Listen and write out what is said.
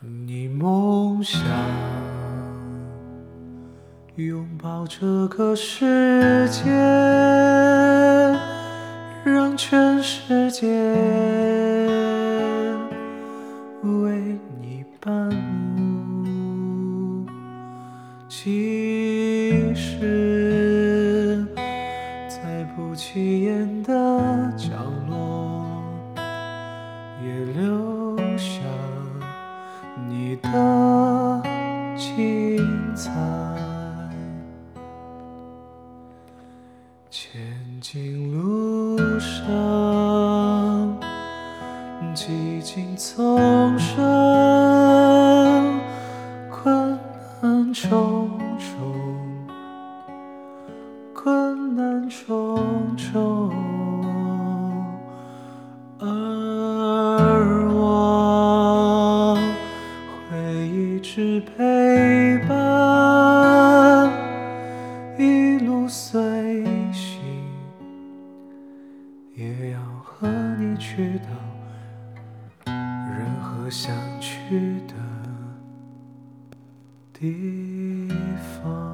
你梦想拥抱这个世界，让全世界为你伴舞。其实，在不起眼的角落，彩。前进路上，几经丛生，困难重重，困难重重，而我会一直陪伴，一路随行，也要和你去到任何想去的地方。